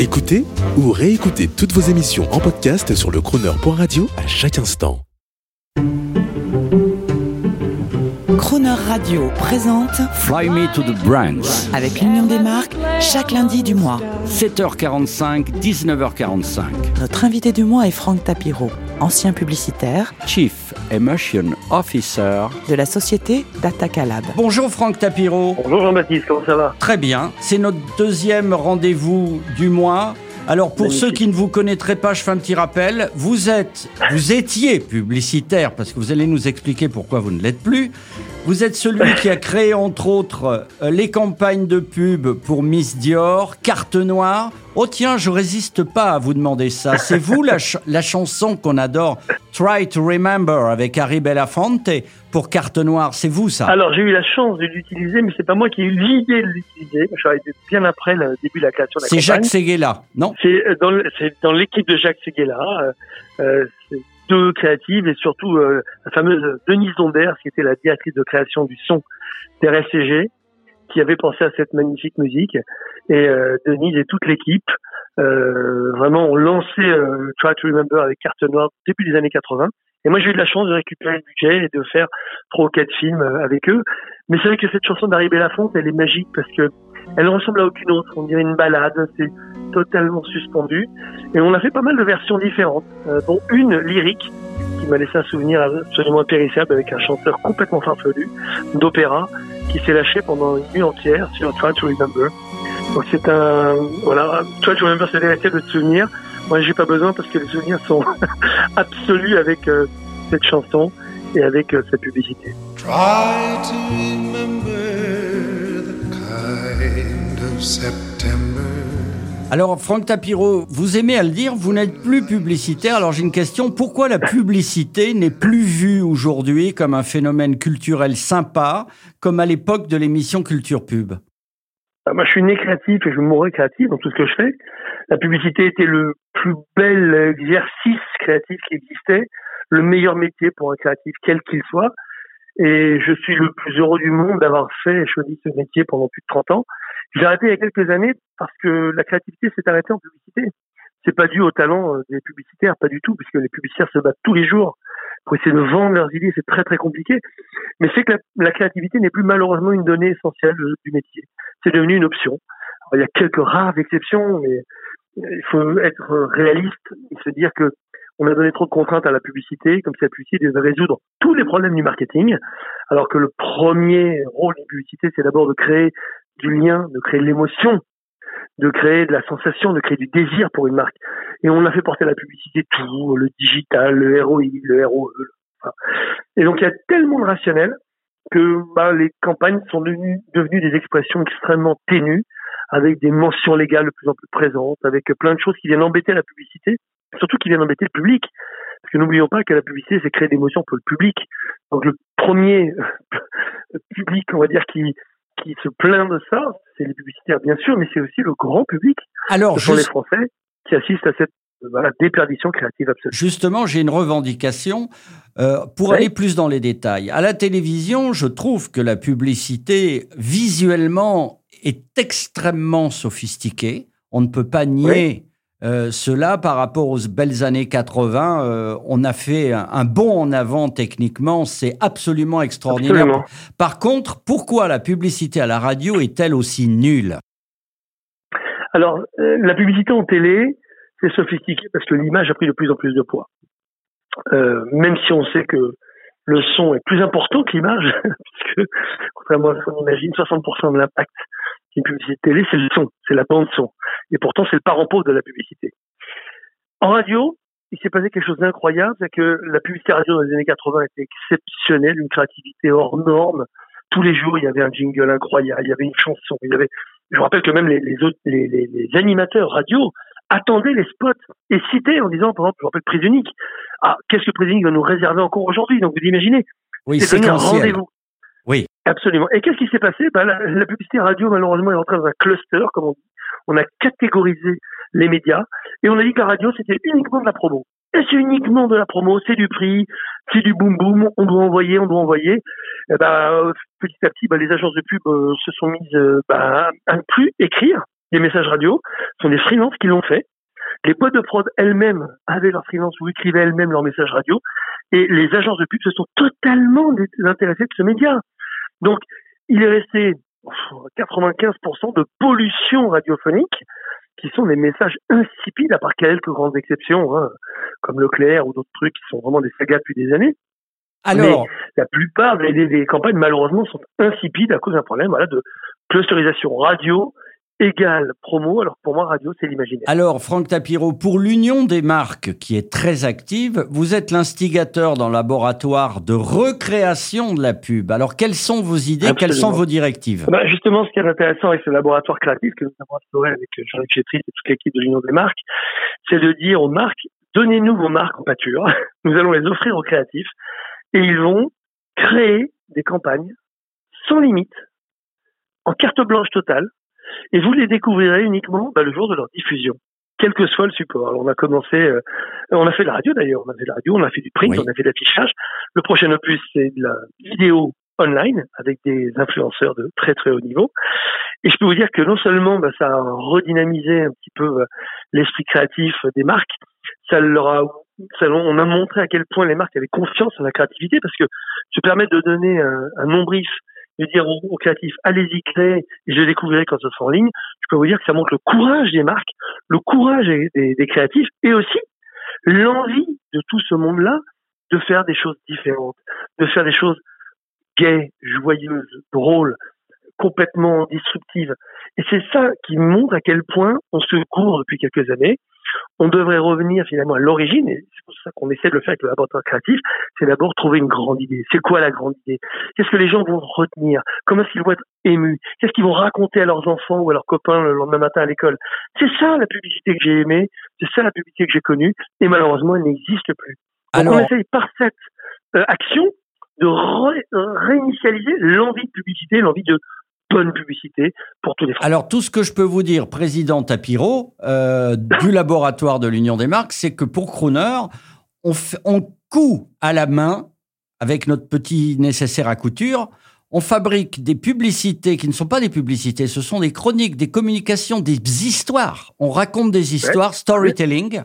Écoutez ou réécoutez toutes vos émissions en podcast sur le crooner.radio à chaque instant. Crooner Radio présente Fly Me to the Brands. avec l'Union des marques chaque lundi du mois. 7h45, 19h45. Notre invité du mois est Franck Tapiro, ancien publicitaire Chief Emotion Officer. de la société Datacalab. Bonjour Franck Tapiro. Bonjour Jean-Baptiste, comment ça va? Très bien. C'est notre deuxième rendez-vous du mois. Alors pour Magnifique. ceux qui ne vous connaîtraient pas, je fais un petit rappel. Vous êtes, vous étiez publicitaire parce que vous allez nous expliquer pourquoi vous ne l'êtes plus. Vous êtes celui qui a créé entre autres euh, les campagnes de pub pour Miss Dior, Carte Noire. Oh tiens, je résiste pas à vous demander ça. C'est vous la, ch- la chanson qu'on adore, Try to Remember avec Harry Belafonte pour Carte Noire. C'est vous ça? Alors j'ai eu la chance de l'utiliser, mais c'est pas moi qui ai eu l'idée de l'utiliser. Je suis arrivé bien après le début de la création de la C'est Jacques. Seguela, non? C'est euh, c'est dans l'équipe de Jacques Seguela. Euh, c'est deux créatives et surtout euh, la fameuse Denise Dombert, qui était la directrice de création du son d'RSCG, qui avait pensé à cette magnifique musique. Et euh, Denise et toute l'équipe euh, vraiment ont lancé euh, Try to Remember avec Carte Noire début des années 80. Et moi, j'ai eu de la chance de récupérer le budget et de faire trois ou quatre films euh, avec eux. Mais c'est vrai que cette chanson d'Harry Belafonte, elle est magique parce que elle ne ressemble à aucune autre. On dirait une balade. C'est totalement suspendu. Et on a fait pas mal de versions différentes, euh, dont une lyrique qui m'a laissé un souvenir absolument impérissable avec un chanteur complètement farfelu d'opéra qui s'est lâché pendant une nuit entière sur Try to Remember. Donc c'est un voilà, Try to Remember, c'est l'essai de te souvenir. Moi, j'ai pas besoin parce que les souvenirs sont absolus avec euh, cette chanson et avec euh, cette publicité. Try to remember the kind of September. Alors, Franck Tapiro, vous aimez à le dire, vous n'êtes plus publicitaire. Alors, j'ai une question. Pourquoi la publicité n'est plus vue aujourd'hui comme un phénomène culturel sympa, comme à l'époque de l'émission Culture Pub? Ah, Moi, je suis né créatif et je mourrai créatif dans tout ce que je fais. La publicité était le plus bel exercice créatif qui existait, le meilleur métier pour un créatif, quel qu'il soit. Et je suis le plus heureux du monde d'avoir fait et choisi ce métier pendant plus de 30 ans. J'ai arrêté il y a quelques années parce que la créativité s'est arrêtée en publicité. C'est pas dû au talent euh, des publicitaires, pas du tout, puisque les publicitaires se battent tous les jours pour essayer de vendre leurs idées, c'est très très compliqué. Mais c'est que la, créativité n'est plus malheureusement une donnée essentielle euh, du métier. C'est devenu une option. Il y a quelques rares exceptions, mais il faut être réaliste et se dire que on a donné trop de contraintes à la publicité, comme si la publicité devait résoudre tous les problèmes du marketing, alors que le premier rôle d'une publicité, c'est d'abord de créer du lien, de créer de l'émotion, de créer de la sensation, de créer du désir pour une marque. Et on a fait porter la publicité tout, le digital, le ROI, le ROE. enfin. Et donc il y a tellement de rationnel que bah, les campagnes sont devenues des expressions extrêmement ténues, avec des mentions légales de plus en plus présentes, avec plein de choses qui viennent embêter la publicité, surtout qui viennent embêter le public. Parce que n'oublions pas que la publicité, c'est créer des émotions pour le public. Donc le premier public, on va dire, qui, qui se plaint de ça, c'est les publicitaires, bien sûr, mais c'est aussi le grand public. Alors, Ce sont les Français qui assistent à cette euh, voilà, déperdition créative absolue. justement, j'ai une revendication euh, pour Oui. aller plus dans les détails. À la télévision, je trouve que la publicité, visuellement, est extrêmement sophistiquée. On ne peut pas nier euh, cela par rapport aux belles années 80. euh, on a fait un, un bond en avant techniquement. C'est absolument extraordinaire. Absolument. Par contre, pourquoi la publicité à la radio est-elle aussi nulle? Alors, euh, la publicité en télé, c'est sophistiqué parce que l'image a pris de plus en plus de poids. Même si on sait que le son est plus important que l'image, puisque contrairement à ce qu'on imagine, 60% de l'impact d'une publicité de télé, c'est le son, c'est la bande son. Et pourtant, c'est le parent pauvre de la publicité. En radio, il s'est passé quelque chose d'incroyable, c'est que la publicité radio dans les années 80 était exceptionnelle, une créativité hors norme. Tous les jours, il y avait un jingle incroyable, il y avait une chanson, il y avait. Je rappelle que même les, les autres, les, les, les animateurs radio attendaient les spots et citaient en disant, par exemple, je me rappelle Prise Unique. Ah, qu'est-ce que Prise Unique va nous réserver encore aujourd'hui? Donc vous imaginez, Oui, c'est un rendez-vous. Oui. Absolument. Et qu'est-ce qui s'est passé? Ben, la, publicité radio, malheureusement, est entrée dans un cluster, comme on dit. On a catégorisé les médias et on a dit que la radio, c'était uniquement de la promo. Et c'est uniquement de la promo, c'est du prix, c'est du boom boom, on doit envoyer, on doit envoyer. Et ben, petit à petit, ben, les agences de pub euh, se sont mises euh, à ne plus écrire des messages radio, ce sont des freelances qui l'ont fait. Les boîtes de prod elles-mêmes avaient leurs freelances ou écrivaient elles-mêmes leurs messages radio. Et les agences de pub se sont totalement désintéressées de ce média. Donc, il est resté 95% de pollution radiophonique qui sont des messages insipides, à part quelques grandes exceptions, hein, comme Leclerc ou d'autres trucs qui sont vraiment des sagas depuis des années. Alors, Mais la plupart des, des- des campagnes, malheureusement, sont insipides à cause d'un problème voilà, de clusterisation radio égale promo. Alors pour moi, radio, c'est l'imaginaire. alors, Franck Tapiro, pour l'Union des marques qui est très active, vous êtes l'instigateur dans le laboratoire de recréation de la pub. Alors, quelles sont vos idées? Quelles sont vos directives? Bah, justement, ce qui est intéressant avec ce laboratoire créatif que nous avons instauré avec Jean-Luc Chétry et toute l'équipe de l'Union des marques, c'est de dire aux marques, donnez-nous vos marques en pâture, nous allons les offrir aux créatifs, et ils vont créer des campagnes sans limite, en carte blanche totale, et vous les découvrirez uniquement bah, le jour de leur diffusion, quel que soit le support. Alors, on a commencé, euh, on a fait de la radio d'ailleurs, on a fait de la radio, on a fait du print, Oui. on a fait de l'affichage. Le prochain opus, c'est de la vidéo online avec des influenceurs de très très haut niveau. Et je peux vous dire que non seulement bah, ça a redynamisé un petit peu euh, l'esprit créatif des marques, ça leur a, ça, on a montré à quel point les marques avaient confiance en la créativité parce que se permettre de donner un, un non-brief, de dire aux, créatifs allez-y créer et je découvrirai quand ce sera en ligne, je peux vous dire que ça montre le courage des marques, le courage des, des- des créatifs et aussi l'envie de tout ce monde-là de faire des choses différentes, de faire des choses gaies, joyeuses, drôles, complètement disruptives. Et c'est ça qui montre à quel point on se court depuis quelques années. On devrait revenir finalement à l'origine, et c'est pour ça qu'on essaie de le faire avec le laboratoire créatif, c'est d'abord trouver une grande idée. C'est quoi la grande idée? Qu'est-ce que les gens vont retenir? Comment est-ce qu'ils vont être émus? Qu'est-ce qu'ils vont raconter à leurs enfants ou à leurs copains le lendemain matin à l'école? C'est ça la publicité que j'ai aimée, c'est ça la publicité que j'ai connue, et malheureusement elle n'existe plus. Donc Alors, on essaye par cette euh, action de ré- euh, réinitialiser l'envie de publicité, l'envie de bonne publicité pour tous les Français. Alors, tout ce que je peux vous dire, président Tapiro, euh, du laboratoire de l'Union des marques, c'est que pour Crooner, on, on coud à la main, avec notre petit nécessaire à couture, on fabrique des publicités qui ne sont pas des publicités, ce sont des chroniques, des communications, des histoires. On raconte des histoires, storytelling,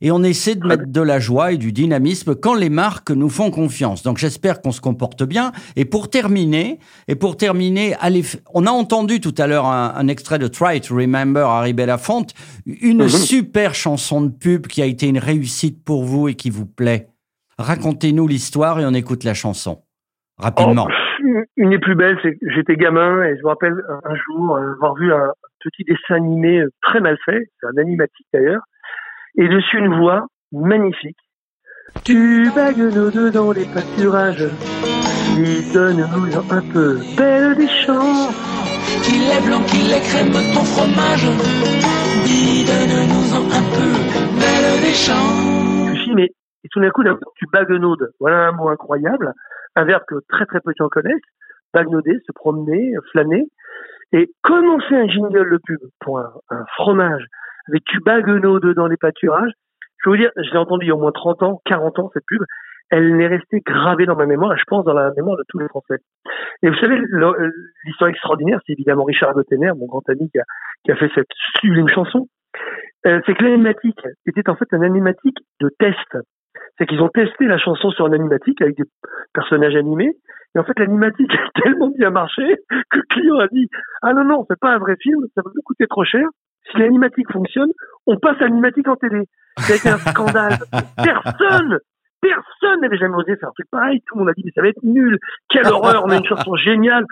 et on essaie de mettre de la joie et du dynamisme quand les marques nous font confiance. Donc j'espère qu'on se comporte bien. Et pour terminer, et pour terminer, allez, on a entendu tout à l'heure un, un extrait de Try to Remember Harry Belafonte, une Mhm. super chanson de pub qui a été une réussite pour vous et qui vous plaît. Racontez-nous l'histoire et on écoute la chanson rapidement. Oh, une des plus belles, c'est que j'étais gamin et je me rappelle un un jour euh, avoir vu un petit dessin animé euh, très mal fait, c'est un animatique d'ailleurs, et dessus une voix magnifique. Tu bagues nos deux dans les pâturages, dis donne-nous un peu belle des champs. Qu'il est blanc, qu'il est crème, ton fromage. Dis, donne-nous-en un peu, belle des champs. Mais et tout d'un coup, tu baguenaudes. Voilà un mot incroyable, un verbe que très très peu de gens connaissent. Baguenauder, se promener, flâner. Et commencer un jingle de pub pour un, un fromage tu baguenaudes dans les pâturages, je vous dire, je l'ai entendu il y a au moins 30 ans, 40 ans, cette pub. Elle est restée gravée dans ma mémoire et je pense dans la mémoire de tous les Français. Et vous savez, le- l'histoire extraordinaire, c'est évidemment Richard Gottener, mon grand ami qui a, qui a fait cette sublime chanson. Euh, c'est que l'animatique était en fait un animatique de test. C'est qu'ils ont testé la chanson sur un animatique avec des personnages animés. Et en fait, l'animatique a tellement bien marché que le client a dit Ah non, non, c'est pas un vrai film, ça va nous coûter trop cher. Si l'animatique fonctionne, on passe l'animatique en télé. Ça a été un scandale. Personne Personne n'avait jamais osé faire un truc pareil. Tout le monde a dit, mais ça va être nul. Quelle horreur, on a une chanson géniale.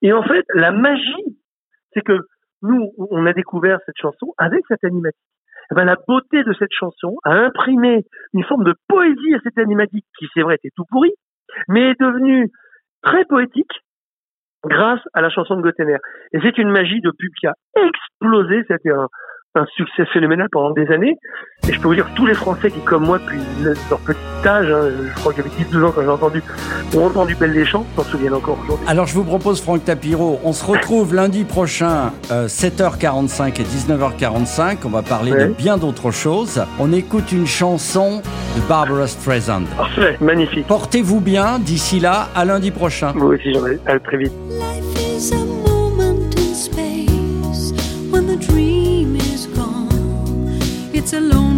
Et en fait, la magie, c'est que nous, on a découvert cette chanson avec cette animatique. Eh ben, la beauté de cette chanson a imprimé une forme de poésie à cette animatique qui, c'est vrai, était tout pourri, mais est devenue très poétique grâce à la chanson de Gottener. Et c'est une magie de pub qui a explosé. C'était un, un succès phénoménal pendant des années. Et je peux vous dire, tous les Français qui, comme moi, depuis le- leur petit âge, hein, je crois que j'avais 10-12 ans quand j'ai entendu, ont entendu Belle des Champs, s'en souviennent encore aujourd'hui. Alors je vous propose Franck Tapiro, on se retrouve lundi prochain euh, 7h45 et 19h45, on va parler Ouais. de bien d'autres choses. On écoute une chanson de Barbara Streisand. Parfait, magnifique. Portez-vous bien d'ici là, à lundi prochain. Moi aussi, j'en ai. À très vite. Life is a it's alone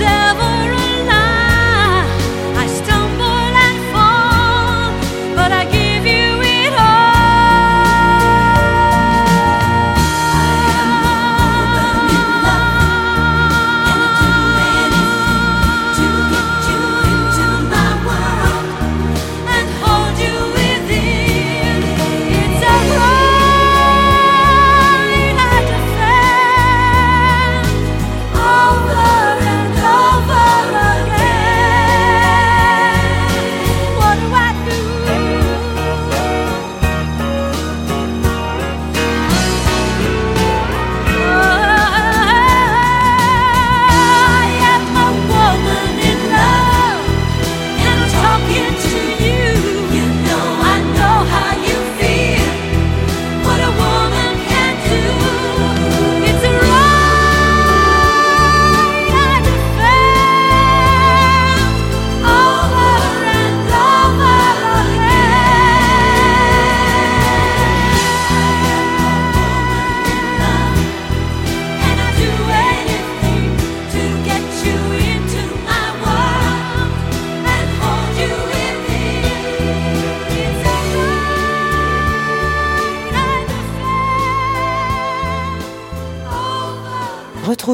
is.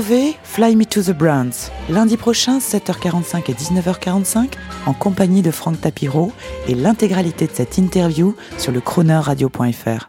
Fly Me to the Brands lundi prochain 7h45 et 19h45 en compagnie de Franck Tapiro et l'intégralité de cette interview sur le radio.fr